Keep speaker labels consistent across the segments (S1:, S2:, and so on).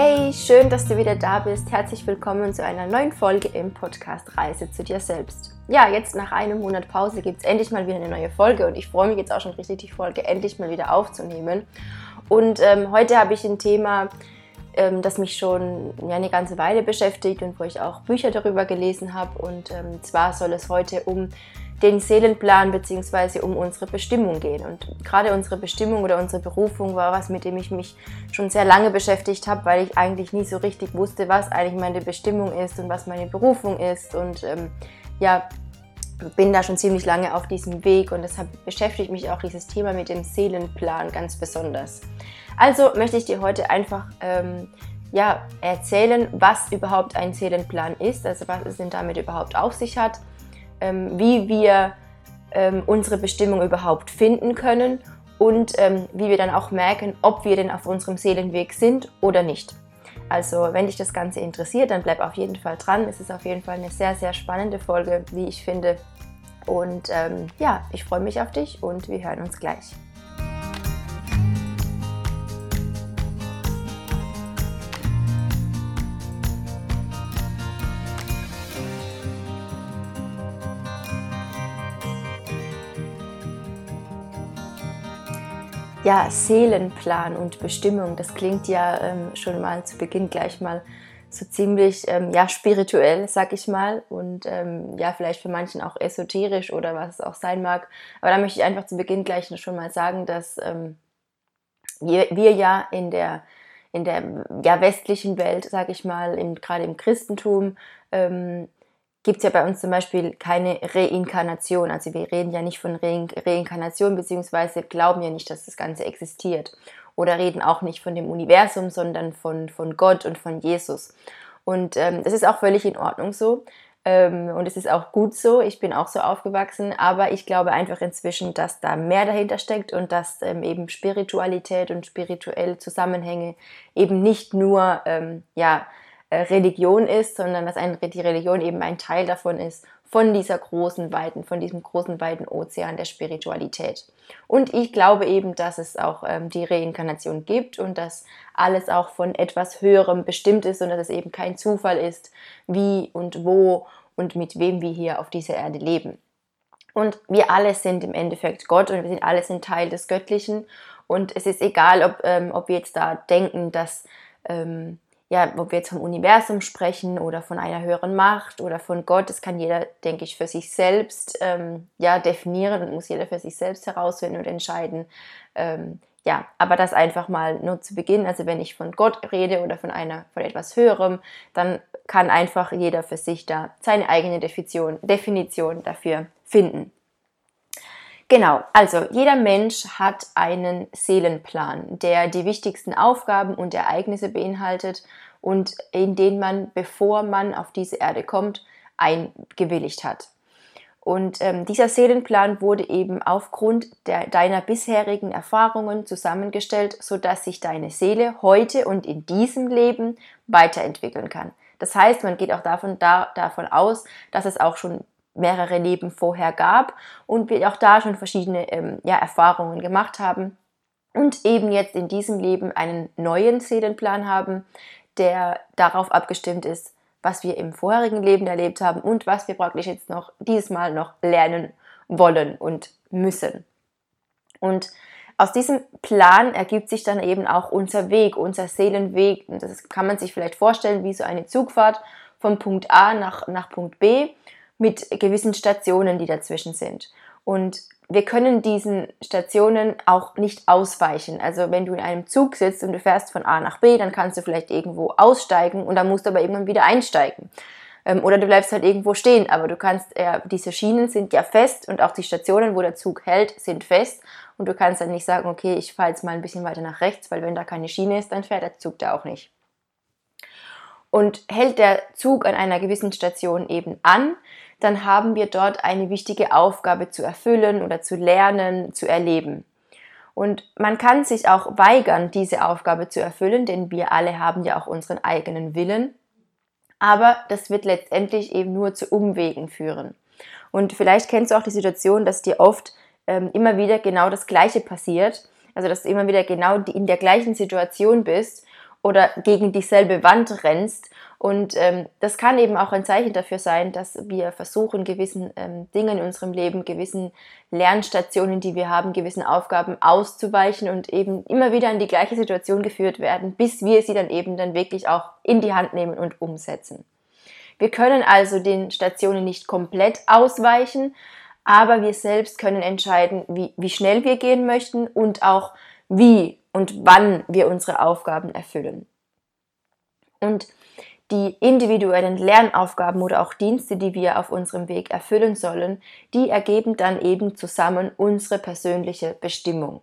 S1: Hey, schön, dass du wieder da bist. Herzlich willkommen zu einer neuen Folge im Podcast Reise zu dir selbst. Ja, jetzt nach einem Monat Pause gibt es endlich mal wieder eine neue Folge und ich freue mich jetzt auch schon richtig, die Folge endlich mal wieder aufzunehmen. Und ähm, heute habe ich ein Thema, ähm, das mich schon ja, eine ganze Weile beschäftigt und wo ich auch Bücher darüber gelesen habe. Und ähm, zwar soll es heute um den Seelenplan bzw. um unsere Bestimmung gehen. Und gerade unsere Bestimmung oder unsere Berufung war was, mit dem ich mich schon sehr lange beschäftigt habe, weil ich eigentlich nie so richtig wusste, was eigentlich meine Bestimmung ist und was meine Berufung ist. Und ähm, ja, bin da schon ziemlich lange auf diesem Weg und deshalb beschäftigt mich auch dieses Thema mit dem Seelenplan ganz besonders. Also möchte ich dir heute einfach ähm, ja, erzählen, was überhaupt ein Seelenplan ist, also was es denn damit überhaupt auf sich hat ähm, wie wir ähm, unsere Bestimmung überhaupt finden können und ähm, wie wir dann auch merken, ob wir denn auf unserem Seelenweg sind oder nicht. Also wenn dich das Ganze interessiert, dann bleib auf jeden Fall dran. Es ist auf jeden Fall eine sehr, sehr spannende Folge, wie ich finde. Und ähm, ja, ich freue mich auf dich und wir hören uns gleich. Ja, Seelenplan und Bestimmung, das klingt ja ähm, schon mal zu Beginn gleich mal so ziemlich ähm, ja, spirituell, sag ich mal, und ähm, ja, vielleicht für manchen auch esoterisch oder was es auch sein mag. Aber da möchte ich einfach zu Beginn gleich schon mal sagen, dass ähm, wir, wir ja in der in der ja, westlichen Welt, sag ich mal, gerade im Christentum, ähm, gibt es ja bei uns zum Beispiel keine Reinkarnation. Also wir reden ja nicht von Re Reinkarnation, beziehungsweise glauben ja nicht, dass das Ganze existiert. Oder reden auch nicht von dem Universum, sondern von, von Gott und von Jesus. Und ähm, das ist auch völlig in Ordnung so. Ähm, und es ist auch gut so. Ich bin auch so aufgewachsen. Aber ich glaube einfach inzwischen, dass da mehr dahinter steckt und dass ähm, eben Spiritualität und spirituelle Zusammenhänge eben nicht nur, ähm, ja, Religion ist, sondern dass ein, die Religion eben ein Teil davon ist, von dieser großen Weiten, von diesem großen weiten Ozean der Spiritualität. Und ich glaube eben, dass es auch ähm, die Reinkarnation gibt und dass alles auch von etwas Höherem bestimmt ist und dass es eben kein Zufall ist, wie und wo und mit wem wir hier auf dieser Erde leben. Und wir alle sind im Endeffekt Gott und wir sind alle sind Teil des Göttlichen. Und es ist egal, ob, ähm, ob wir jetzt da denken, dass ähm, ja, ob wir jetzt vom Universum sprechen oder von einer höheren Macht oder von Gott, das kann jeder, denke ich, für sich selbst ähm, ja, definieren und muss jeder für sich selbst herausfinden und entscheiden. Ähm, ja, aber das einfach mal nur zu Beginn, also wenn ich von Gott rede oder von einer, von etwas Höherem, dann kann einfach jeder für sich da seine eigene Definition, Definition dafür finden. Genau, also jeder Mensch hat einen Seelenplan, der die wichtigsten Aufgaben und Ereignisse beinhaltet und in den man, bevor man auf diese Erde kommt, eingewilligt hat. Und ähm, dieser Seelenplan wurde eben aufgrund der, deiner bisherigen Erfahrungen zusammengestellt, sodass sich deine Seele heute und in diesem Leben weiterentwickeln kann. Das heißt, man geht auch davon, da, davon aus, dass es auch schon mehrere Leben vorher gab und wir auch da schon verschiedene ähm, ja, Erfahrungen gemacht haben und eben jetzt in diesem Leben einen neuen Seelenplan haben, der darauf abgestimmt ist, was wir im vorherigen Leben erlebt haben und was wir praktisch jetzt noch dieses Mal noch lernen wollen und müssen. Und aus diesem Plan ergibt sich dann eben auch unser Weg, unser Seelenweg. Und das kann man sich vielleicht vorstellen wie so eine Zugfahrt vom Punkt A nach, nach Punkt B mit gewissen Stationen, die dazwischen sind. Und wir können diesen Stationen auch nicht ausweichen. Also wenn du in einem Zug sitzt und du fährst von A nach B, dann kannst du vielleicht irgendwo aussteigen und dann musst du aber irgendwann wieder einsteigen. Ähm, oder du bleibst halt irgendwo stehen, aber du kannst, äh, diese Schienen sind ja fest und auch die Stationen, wo der Zug hält, sind fest. Und du kannst dann nicht sagen, okay, ich fahre jetzt mal ein bisschen weiter nach rechts, weil wenn da keine Schiene ist, dann fährt der Zug da auch nicht. Und hält der Zug an einer gewissen Station eben an, dann haben wir dort eine wichtige Aufgabe zu erfüllen oder zu lernen, zu erleben. Und man kann sich auch weigern, diese Aufgabe zu erfüllen, denn wir alle haben ja auch unseren eigenen Willen. Aber das wird letztendlich eben nur zu Umwegen führen. Und vielleicht kennst du auch die Situation, dass dir oft ähm, immer wieder genau das Gleiche passiert. Also dass du immer wieder genau in der gleichen Situation bist oder gegen dieselbe Wand rennst. Und ähm, das kann eben auch ein Zeichen dafür sein, dass wir versuchen, gewissen ähm, Dingen in unserem Leben, gewissen Lernstationen, die wir haben, gewissen Aufgaben auszuweichen und eben immer wieder in die gleiche Situation geführt werden, bis wir sie dann eben dann wirklich auch in die Hand nehmen und umsetzen. Wir können also den Stationen nicht komplett ausweichen, aber wir selbst können entscheiden, wie, wie schnell wir gehen möchten und auch wie und wann wir unsere Aufgaben erfüllen. Und die individuellen Lernaufgaben oder auch Dienste, die wir auf unserem Weg erfüllen sollen, die ergeben dann eben zusammen unsere persönliche Bestimmung.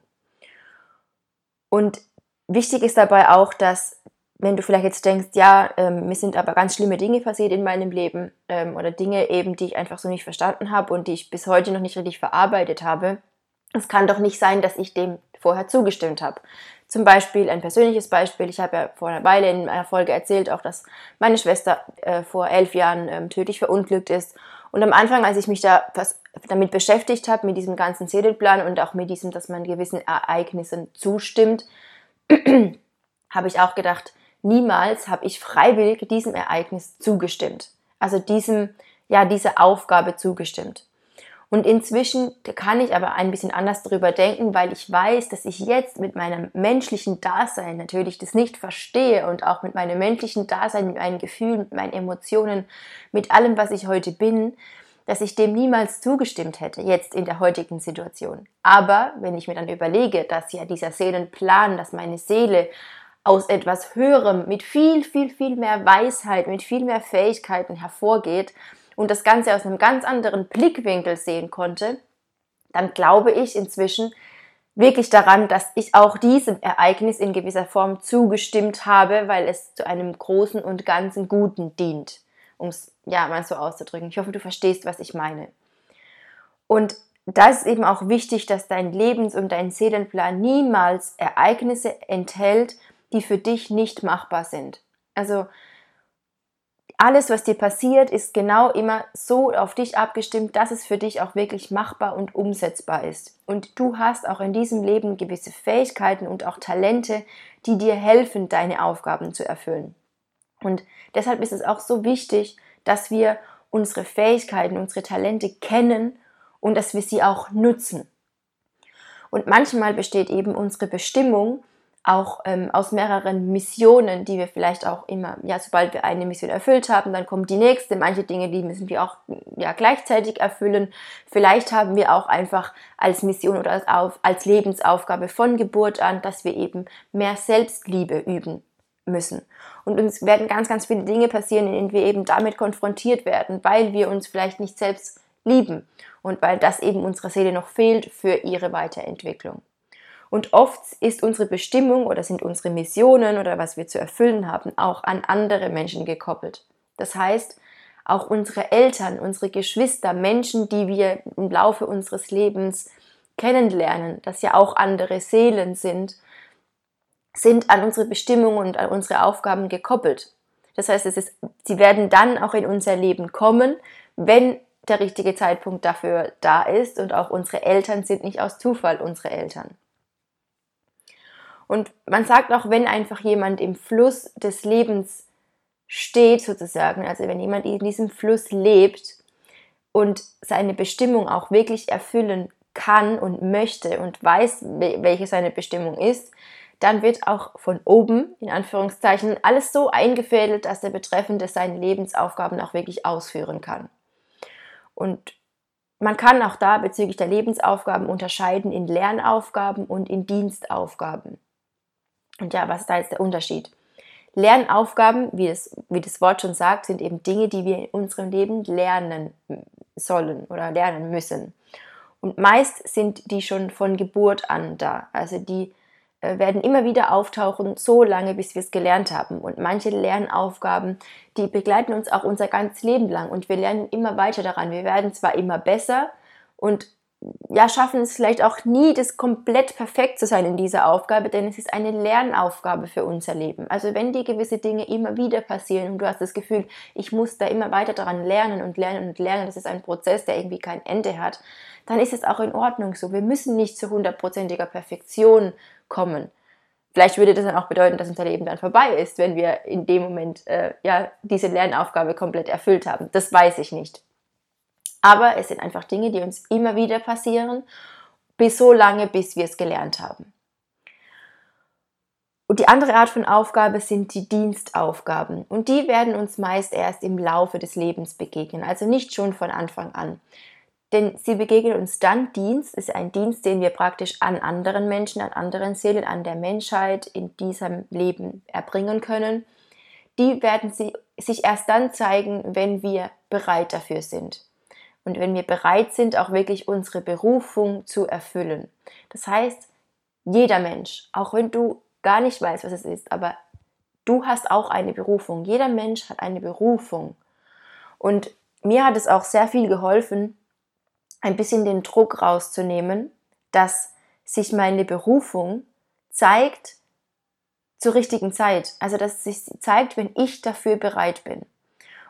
S1: Und wichtig ist dabei auch, dass wenn du vielleicht jetzt denkst, ja, ähm, mir sind aber ganz schlimme Dinge passiert in meinem Leben ähm, oder Dinge eben, die ich einfach so nicht verstanden habe und die ich bis heute noch nicht richtig verarbeitet habe, es kann doch nicht sein, dass ich dem vorher zugestimmt habe. Zum Beispiel ein persönliches Beispiel. Ich habe ja vor einer Weile in einer Folge erzählt, auch dass meine Schwester äh, vor elf Jahren ähm, tödlich verunglückt ist. Und am Anfang, als ich mich da was damit beschäftigt habe, mit diesem ganzen Seelenplan und auch mit diesem, dass man gewissen Ereignissen zustimmt, habe ich auch gedacht, niemals habe ich freiwillig diesem Ereignis zugestimmt. Also diesem, ja, dieser Aufgabe zugestimmt. Und inzwischen kann ich aber ein bisschen anders darüber denken, weil ich weiß, dass ich jetzt mit meinem menschlichen Dasein natürlich das nicht verstehe und auch mit meinem menschlichen Dasein, mit meinen Gefühlen, mit meinen Emotionen, mit allem, was ich heute bin, dass ich dem niemals zugestimmt hätte, jetzt in der heutigen Situation. Aber wenn ich mir dann überlege, dass ja dieser Seelenplan, dass meine Seele aus etwas Höherem mit viel, viel, viel mehr Weisheit, mit viel mehr Fähigkeiten hervorgeht, und das Ganze aus einem ganz anderen Blickwinkel sehen konnte, dann glaube ich inzwischen wirklich daran, dass ich auch diesem Ereignis in gewisser Form zugestimmt habe, weil es zu einem großen und ganzen Guten dient, um es ja mal so auszudrücken. Ich hoffe, du verstehst, was ich meine. Und da ist eben auch wichtig, dass dein Lebens- und dein Seelenplan niemals Ereignisse enthält, die für dich nicht machbar sind. Also alles, was dir passiert, ist genau immer so auf dich abgestimmt, dass es für dich auch wirklich machbar und umsetzbar ist. Und du hast auch in diesem Leben gewisse Fähigkeiten und auch Talente, die dir helfen, deine Aufgaben zu erfüllen. Und deshalb ist es auch so wichtig, dass wir unsere Fähigkeiten, unsere Talente kennen und dass wir sie auch nutzen. Und manchmal besteht eben unsere Bestimmung auch ähm, aus mehreren Missionen, die wir vielleicht auch immer, ja, sobald wir eine Mission erfüllt haben, dann kommt die nächste. Manche Dinge, die müssen wir auch ja, gleichzeitig erfüllen. Vielleicht haben wir auch einfach als Mission oder als, auf, als Lebensaufgabe von Geburt an, dass wir eben mehr Selbstliebe üben müssen. Und uns werden ganz, ganz viele Dinge passieren, in denen wir eben damit konfrontiert werden, weil wir uns vielleicht nicht selbst lieben und weil das eben unserer Seele noch fehlt für ihre Weiterentwicklung. Und oft ist unsere Bestimmung oder sind unsere Missionen oder was wir zu erfüllen haben auch an andere Menschen gekoppelt. Das heißt, auch unsere Eltern, unsere Geschwister, Menschen, die wir im Laufe unseres Lebens kennenlernen, das ja auch andere Seelen sind, sind an unsere Bestimmung und an unsere Aufgaben gekoppelt. Das heißt, es ist, sie werden dann auch in unser Leben kommen, wenn der richtige Zeitpunkt dafür da ist und auch unsere Eltern sind nicht aus Zufall unsere Eltern. Und man sagt auch, wenn einfach jemand im Fluss des Lebens steht, sozusagen, also wenn jemand in diesem Fluss lebt und seine Bestimmung auch wirklich erfüllen kann und möchte und weiß, welche seine Bestimmung ist, dann wird auch von oben, in Anführungszeichen, alles so eingefädelt, dass der Betreffende seine Lebensaufgaben auch wirklich ausführen kann. Und man kann auch da bezüglich der Lebensaufgaben unterscheiden in Lernaufgaben und in Dienstaufgaben. Und ja, was ist da jetzt der Unterschied? Lernaufgaben, wie das, wie das Wort schon sagt, sind eben Dinge, die wir in unserem Leben lernen sollen oder lernen müssen. Und meist sind die schon von Geburt an da. Also die äh, werden immer wieder auftauchen, so lange, bis wir es gelernt haben. Und manche Lernaufgaben, die begleiten uns auch unser ganzes Leben lang. Und wir lernen immer weiter daran. Wir werden zwar immer besser und ja, schaffen es vielleicht auch nie, das komplett perfekt zu sein in dieser Aufgabe, denn es ist eine Lernaufgabe für unser Leben. Also wenn dir gewisse Dinge immer wieder passieren und du hast das Gefühl, ich muss da immer weiter daran lernen und lernen und lernen, das ist ein Prozess, der irgendwie kein Ende hat, dann ist es auch in Ordnung so. Wir müssen nicht zu hundertprozentiger Perfektion kommen. Vielleicht würde das dann auch bedeuten, dass unser Leben dann vorbei ist, wenn wir in dem Moment äh, ja, diese Lernaufgabe komplett erfüllt haben. Das weiß ich nicht. Aber es sind einfach Dinge, die uns immer wieder passieren, bis so lange, bis wir es gelernt haben. Und die andere Art von Aufgabe sind die Dienstaufgaben. Und die werden uns meist erst im Laufe des Lebens begegnen, also nicht schon von Anfang an. Denn sie begegnen uns dann, Dienst ist ein Dienst, den wir praktisch an anderen Menschen, an anderen Seelen, an der Menschheit in diesem Leben erbringen können. Die werden sie, sich erst dann zeigen, wenn wir bereit dafür sind. Und wenn wir bereit sind, auch wirklich unsere Berufung zu erfüllen. Das heißt, jeder Mensch, auch wenn du gar nicht weißt, was es ist, aber du hast auch eine Berufung. Jeder Mensch hat eine Berufung. Und mir hat es auch sehr viel geholfen, ein bisschen den Druck rauszunehmen, dass sich meine Berufung zeigt zur richtigen Zeit. Also dass sich zeigt, wenn ich dafür bereit bin.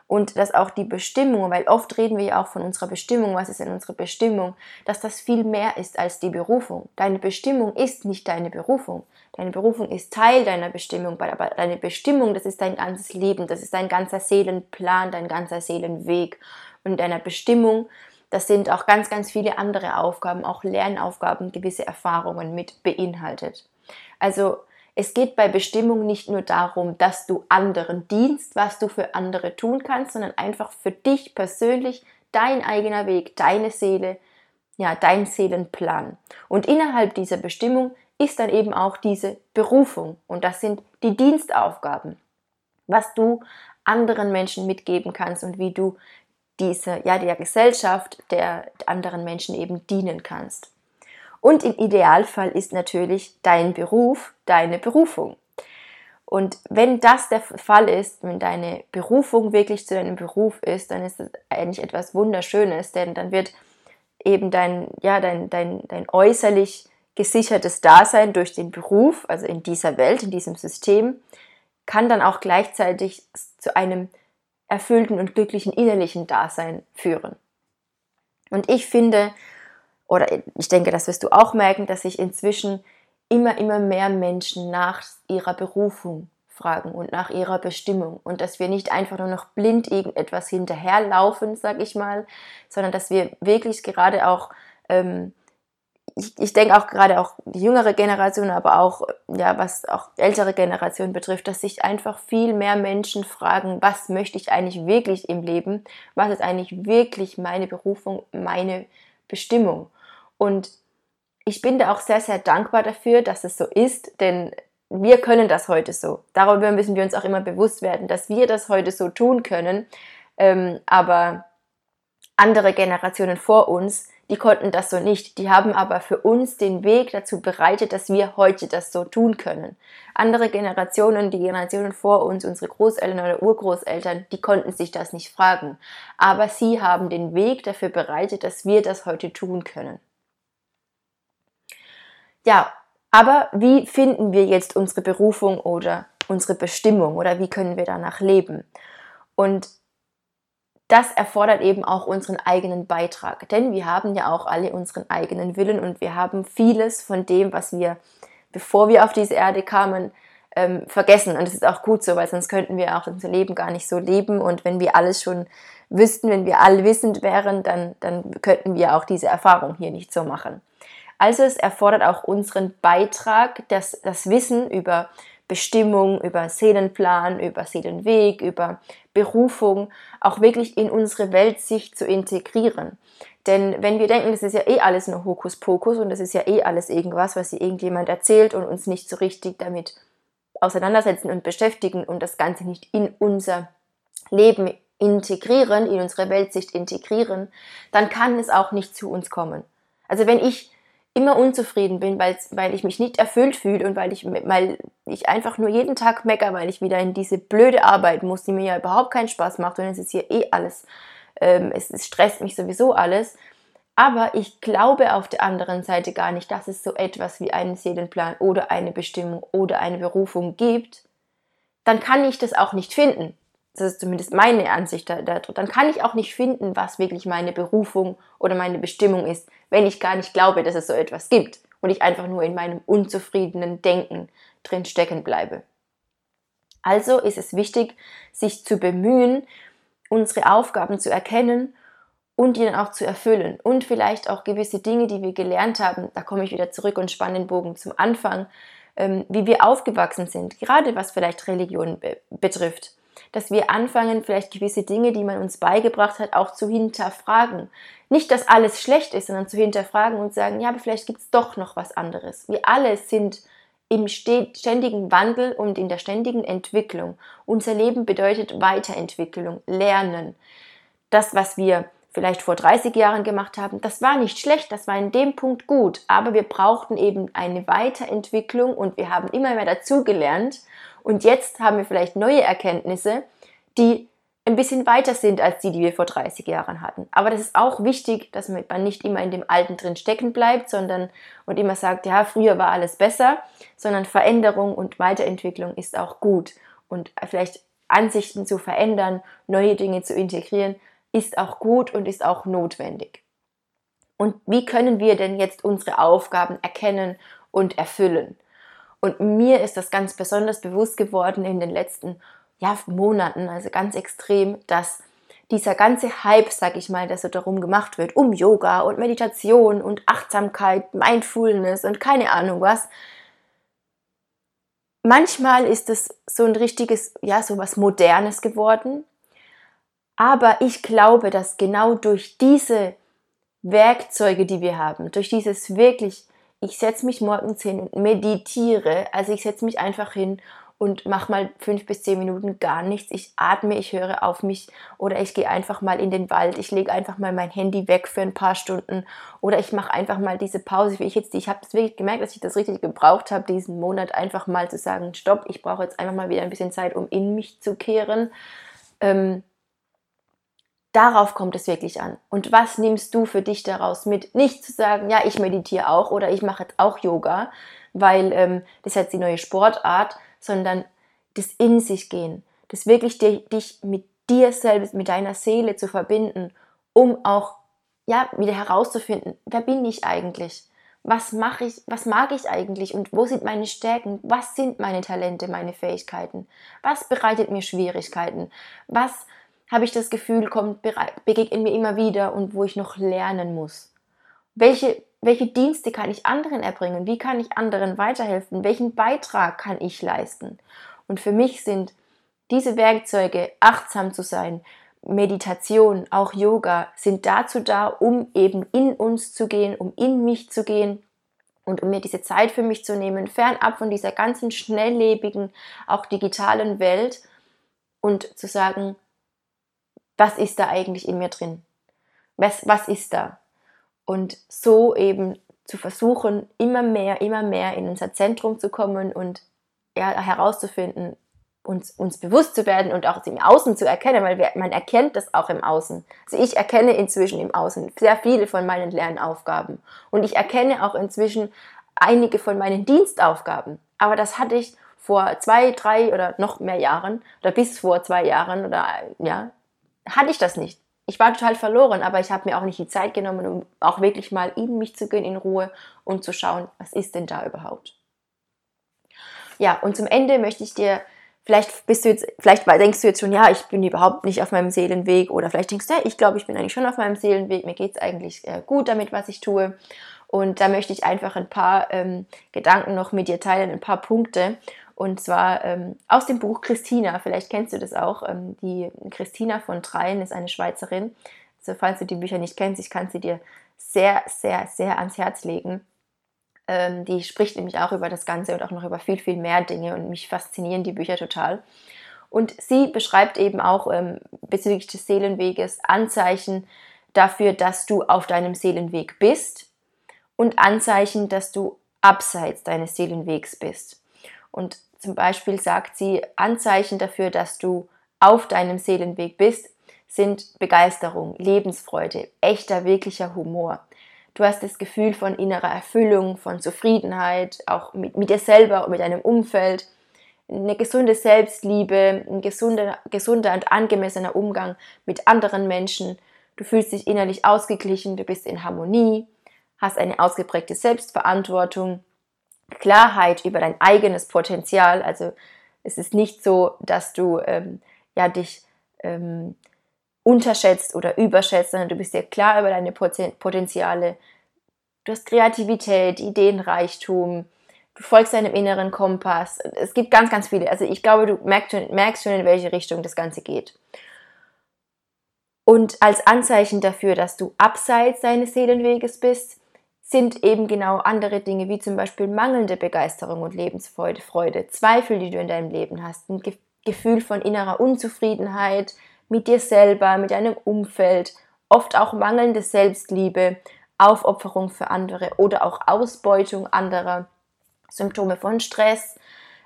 S1: Und dass auch die Bestimmung, weil oft reden wir ja auch von unserer Bestimmung, was ist denn unsere Bestimmung, dass das viel mehr ist als die Berufung. Deine Bestimmung ist nicht deine Berufung. Deine Berufung ist Teil deiner Bestimmung, aber deine Bestimmung, das ist dein ganzes Leben, das ist dein ganzer Seelenplan, dein ganzer Seelenweg. Und deiner Bestimmung, das sind auch ganz, ganz viele andere Aufgaben, auch Lernaufgaben, gewisse Erfahrungen mit beinhaltet. Also es geht bei Bestimmung nicht nur darum, dass du anderen dienst, was du für andere tun kannst, sondern einfach für dich persönlich dein eigener Weg, deine Seele, ja, dein Seelenplan. Und innerhalb dieser Bestimmung ist dann eben auch diese Berufung und das sind die Dienstaufgaben, was du anderen Menschen mitgeben kannst und wie du diese, ja, der Gesellschaft, der anderen Menschen eben dienen kannst. Und im Idealfall ist natürlich dein Beruf deine Berufung. Und wenn das der Fall ist, wenn deine Berufung wirklich zu deinem Beruf ist, dann ist das eigentlich etwas Wunderschönes, denn dann wird eben dein, ja, dein, dein, dein äußerlich gesichertes Dasein durch den Beruf, also in dieser Welt, in diesem System, kann dann auch gleichzeitig zu einem erfüllten und glücklichen innerlichen Dasein führen. Und ich finde, oder ich denke, das wirst du auch merken, dass sich inzwischen immer, immer mehr Menschen nach ihrer Berufung fragen und nach ihrer Bestimmung und dass wir nicht einfach nur noch blind irgendetwas hinterherlaufen, sag ich mal, sondern dass wir wirklich gerade auch ähm, ich, ich denke auch gerade auch die jüngere Generation, aber auch, ja, was auch ältere Generationen betrifft, dass sich einfach viel mehr Menschen fragen, was möchte ich eigentlich wirklich im Leben? Was ist eigentlich wirklich meine Berufung, meine Bestimmung? Und ich bin da auch sehr, sehr dankbar dafür, dass es so ist, denn wir können das heute so. Darüber müssen wir uns auch immer bewusst werden, dass wir das heute so tun können. Ähm, aber andere Generationen vor uns, die konnten das so nicht. Die haben aber für uns den Weg dazu bereitet, dass wir heute das so tun können. Andere Generationen, die Generationen vor uns, unsere Großeltern oder Urgroßeltern, die konnten sich das nicht fragen. Aber sie haben den Weg dafür bereitet, dass wir das heute tun können. Ja, aber wie finden wir jetzt unsere Berufung oder unsere Bestimmung oder wie können wir danach leben? Und das erfordert eben auch unseren eigenen Beitrag, denn wir haben ja auch alle unseren eigenen Willen und wir haben vieles von dem, was wir, bevor wir auf diese Erde kamen, ähm, vergessen. Und es ist auch gut so, weil sonst könnten wir auch unser Leben gar nicht so leben. Und wenn wir alles schon wüssten, wenn wir allwissend wären, dann, dann könnten wir auch diese Erfahrung hier nicht so machen. Also es erfordert auch unseren Beitrag, das, das Wissen über Bestimmung, über Seelenplan, über Seelenweg, über Berufung auch wirklich in unsere Weltsicht zu integrieren. Denn wenn wir denken, das ist ja eh alles nur Hokuspokus und das ist ja eh alles irgendwas, was irgendjemand erzählt und uns nicht so richtig damit auseinandersetzen und beschäftigen und das Ganze nicht in unser Leben integrieren, in unsere Weltsicht integrieren, dann kann es auch nicht zu uns kommen. Also wenn ich immer unzufrieden bin, weil, weil ich mich nicht erfüllt fühle und weil ich, weil ich einfach nur jeden Tag mecker, weil ich wieder in diese blöde Arbeit muss, die mir ja überhaupt keinen Spaß macht und es ist hier eh alles, ähm, es, es stresst mich sowieso alles. Aber ich glaube auf der anderen Seite gar nicht, dass es so etwas wie einen Seelenplan oder eine Bestimmung oder eine Berufung gibt, dann kann ich das auch nicht finden das ist zumindest meine Ansicht da, da, dann kann ich auch nicht finden, was wirklich meine Berufung oder meine Bestimmung ist, wenn ich gar nicht glaube, dass es so etwas gibt und ich einfach nur in meinem unzufriedenen Denken drin stecken bleibe. Also ist es wichtig, sich zu bemühen, unsere Aufgaben zu erkennen und die dann auch zu erfüllen. Und vielleicht auch gewisse Dinge, die wir gelernt haben, da komme ich wieder zurück und spanne den Bogen zum Anfang, ähm, wie wir aufgewachsen sind, gerade was vielleicht Religion be betrifft. Dass wir anfangen, vielleicht gewisse Dinge, die man uns beigebracht hat, auch zu hinterfragen. Nicht, dass alles schlecht ist, sondern zu hinterfragen und sagen, ja, aber vielleicht gibt es doch noch was anderes. Wir alle sind im ständigen Wandel und in der ständigen Entwicklung. Unser Leben bedeutet Weiterentwicklung, Lernen. Das, was wir vielleicht vor 30 Jahren gemacht haben, das war nicht schlecht, das war in dem Punkt gut, aber wir brauchten eben eine Weiterentwicklung und wir haben immer mehr dazugelernt und jetzt haben wir vielleicht neue Erkenntnisse, die ein bisschen weiter sind als die, die wir vor 30 Jahren hatten. Aber das ist auch wichtig, dass man nicht immer in dem Alten drin stecken bleibt, sondern und immer sagt, ja, früher war alles besser, sondern Veränderung und Weiterentwicklung ist auch gut und vielleicht Ansichten zu verändern, neue Dinge zu integrieren, ist auch gut und ist auch notwendig. Und wie können wir denn jetzt unsere Aufgaben erkennen und erfüllen? Und mir ist das ganz besonders bewusst geworden in den letzten ja, Monaten, also ganz extrem, dass dieser ganze Hype, sag ich mal, der so darum gemacht wird, um Yoga und Meditation und Achtsamkeit, Mindfulness und keine Ahnung was. Manchmal ist es so ein richtiges, ja, so was Modernes geworden. Aber ich glaube, dass genau durch diese Werkzeuge, die wir haben, durch dieses wirklich, ich setze mich morgens hin und meditiere, also ich setze mich einfach hin und mache mal fünf bis zehn Minuten gar nichts. Ich atme, ich höre auf mich oder ich gehe einfach mal in den Wald. Ich lege einfach mal mein Handy weg für ein paar Stunden oder ich mache einfach mal diese Pause, wie ich jetzt, ich habe es wirklich gemerkt, dass ich das richtig gebraucht habe, diesen Monat einfach mal zu sagen, stopp, ich brauche jetzt einfach mal wieder ein bisschen Zeit, um in mich zu kehren. Ähm, Darauf kommt es wirklich an. Und was nimmst du für dich daraus mit? Nicht zu sagen, ja, ich meditiere auch oder ich mache jetzt auch Yoga, weil ähm, das ist jetzt die neue Sportart, sondern das in sich gehen, das wirklich dich mit dir selbst, mit deiner Seele zu verbinden, um auch ja, wieder herauszufinden, wer bin ich eigentlich? Was mache ich, was mag ich eigentlich und wo sind meine Stärken? Was sind meine Talente, meine Fähigkeiten? Was bereitet mir Schwierigkeiten? Was habe ich das Gefühl, kommt begegnet mir immer wieder und wo ich noch lernen muss? Welche welche Dienste kann ich anderen erbringen? Wie kann ich anderen weiterhelfen? Welchen Beitrag kann ich leisten? Und für mich sind diese Werkzeuge, achtsam zu sein, Meditation, auch Yoga, sind dazu da, um eben in uns zu gehen, um in mich zu gehen und um mir diese Zeit für mich zu nehmen, fernab von dieser ganzen schnelllebigen, auch digitalen Welt und zu sagen, was ist da eigentlich in mir drin? Was, was ist da? und so eben zu versuchen, immer mehr, immer mehr in unser Zentrum zu kommen und ja, herauszufinden, uns, uns bewusst zu werden und auch im Außen zu erkennen, weil wir, man erkennt das auch im Außen. Also ich erkenne inzwischen im Außen sehr viele von meinen Lernaufgaben und ich erkenne auch inzwischen einige von meinen Dienstaufgaben. Aber das hatte ich vor zwei, drei oder noch mehr Jahren oder bis vor zwei Jahren oder ja, hatte ich das nicht ich war total verloren, aber ich habe mir auch nicht die Zeit genommen, um auch wirklich mal in mich zu gehen in Ruhe und zu schauen, was ist denn da überhaupt. Ja, und zum Ende möchte ich dir, vielleicht bist du jetzt, vielleicht denkst du jetzt schon, ja, ich bin überhaupt nicht auf meinem Seelenweg oder vielleicht denkst du, ja, ich glaube, ich bin eigentlich schon auf meinem Seelenweg, mir geht es eigentlich äh, gut damit, was ich tue. Und da möchte ich einfach ein paar ähm, Gedanken noch mit dir teilen, ein paar Punkte. Und zwar ähm, aus dem Buch Christina, vielleicht kennst du das auch. Ähm, die Christina von Treien ist eine Schweizerin. Also falls du die Bücher nicht kennst, ich kann sie dir sehr, sehr, sehr ans Herz legen. Ähm, die spricht nämlich auch über das Ganze und auch noch über viel, viel mehr Dinge und mich faszinieren die Bücher total. Und sie beschreibt eben auch ähm, bezüglich des Seelenweges Anzeichen dafür, dass du auf deinem Seelenweg bist und Anzeichen, dass du abseits deines Seelenwegs bist. Und zum Beispiel sagt sie, Anzeichen dafür, dass du auf deinem Seelenweg bist, sind Begeisterung, Lebensfreude, echter, wirklicher Humor. Du hast das Gefühl von innerer Erfüllung, von Zufriedenheit, auch mit, mit dir selber und mit deinem Umfeld, eine gesunde Selbstliebe, ein gesunder, gesunder und angemessener Umgang mit anderen Menschen. Du fühlst dich innerlich ausgeglichen, du bist in Harmonie, hast eine ausgeprägte Selbstverantwortung, Klarheit über dein eigenes Potenzial. Also es ist nicht so, dass du ähm, ja, dich ähm, unterschätzt oder überschätzt, sondern du bist dir klar über deine Potenziale. Du hast Kreativität, Ideenreichtum, du folgst deinem inneren Kompass. Es gibt ganz, ganz viele. Also ich glaube, du merkst schon, merkst schon in welche Richtung das Ganze geht. Und als Anzeichen dafür, dass du abseits deines Seelenweges bist, sind eben genau andere Dinge, wie zum Beispiel mangelnde Begeisterung und Lebensfreude, Freude, Zweifel, die du in deinem Leben hast, ein Gefühl von innerer Unzufriedenheit mit dir selber, mit deinem Umfeld, oft auch mangelnde Selbstliebe, Aufopferung für andere oder auch Ausbeutung anderer, Symptome von Stress,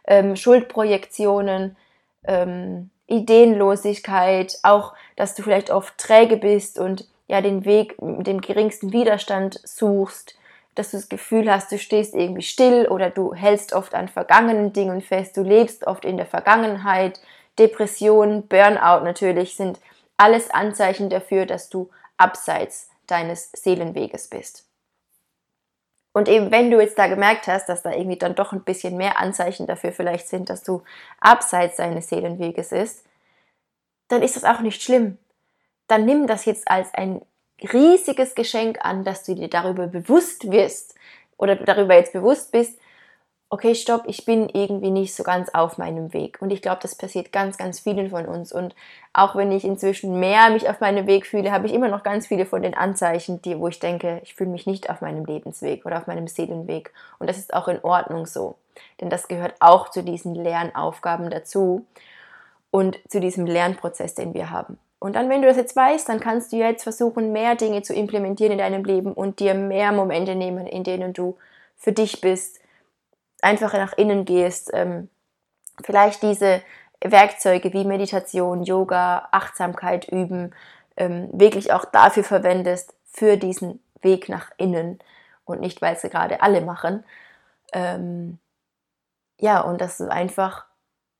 S1: ähm, Schuldprojektionen, ähm, Ideenlosigkeit, auch, dass du vielleicht oft träge bist und ja den Weg mit dem geringsten Widerstand suchst, dass du das Gefühl hast, du stehst irgendwie still oder du hältst oft an vergangenen Dingen fest, du lebst oft in der Vergangenheit, Depression, Burnout natürlich sind alles Anzeichen dafür, dass du abseits deines Seelenweges bist. Und eben wenn du jetzt da gemerkt hast, dass da irgendwie dann doch ein bisschen mehr Anzeichen dafür vielleicht sind, dass du abseits deines Seelenweges ist, dann ist das auch nicht schlimm dann nimm das jetzt als ein riesiges Geschenk an, dass du dir darüber bewusst wirst oder darüber jetzt bewusst bist, okay, stopp, ich bin irgendwie nicht so ganz auf meinem Weg. Und ich glaube, das passiert ganz, ganz vielen von uns. Und auch wenn ich inzwischen mehr mich auf meinem Weg fühle, habe ich immer noch ganz viele von den Anzeichen, die, wo ich denke, ich fühle mich nicht auf meinem Lebensweg oder auf meinem Seelenweg. Und das ist auch in Ordnung so. Denn das gehört auch zu diesen Lernaufgaben dazu und zu diesem Lernprozess, den wir haben. Und dann, wenn du das jetzt weißt, dann kannst du jetzt versuchen, mehr Dinge zu implementieren in deinem Leben und dir mehr Momente nehmen, in denen du für dich bist, einfach nach innen gehst, ähm, vielleicht diese Werkzeuge wie Meditation, Yoga, Achtsamkeit üben, ähm, wirklich auch dafür verwendest, für diesen Weg nach innen und nicht, weil sie gerade alle machen. Ähm, ja, und dass du einfach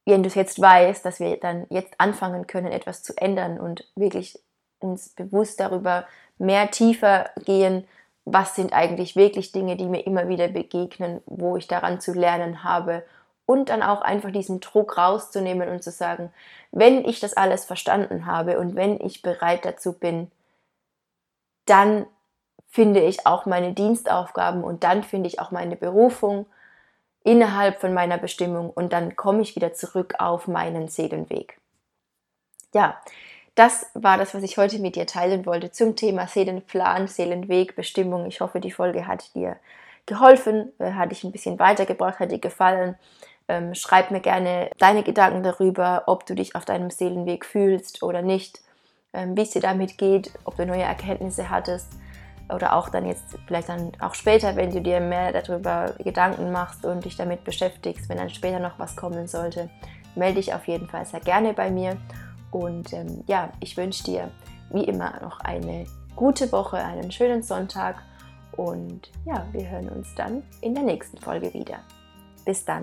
S1: wenn du es jetzt weißt, dass wir dann jetzt anfangen können, etwas zu ändern und wirklich uns bewusst darüber mehr tiefer gehen, was sind eigentlich wirklich Dinge, die mir immer wieder begegnen, wo ich daran zu lernen habe. Und dann auch einfach diesen Druck rauszunehmen und zu sagen, wenn ich das alles verstanden habe und wenn ich bereit dazu bin, dann finde ich auch meine Dienstaufgaben und dann finde ich auch meine Berufung innerhalb von meiner Bestimmung und dann komme ich wieder zurück auf meinen Seelenweg. Ja, das war das, was ich heute mit dir teilen wollte zum Thema Seelenplan, Seelenweg, Bestimmung. Ich hoffe, die Folge hat dir geholfen, äh, hat dich ein bisschen weitergebracht, hat dir gefallen. Ähm, schreib mir gerne deine Gedanken darüber, ob du dich auf deinem Seelenweg fühlst oder nicht, ähm, wie es dir damit geht, ob du neue Erkenntnisse hattest oder auch dann jetzt vielleicht dann auch später, wenn du dir mehr darüber Gedanken machst und dich damit beschäftigst, wenn dann später noch was kommen sollte, melde dich auf jeden Fall sehr gerne bei mir. Und ähm, ja, ich wünsche dir wie immer noch eine gute Woche, einen schönen Sonntag und ja, wir hören uns dann in der nächsten Folge wieder. Bis dann.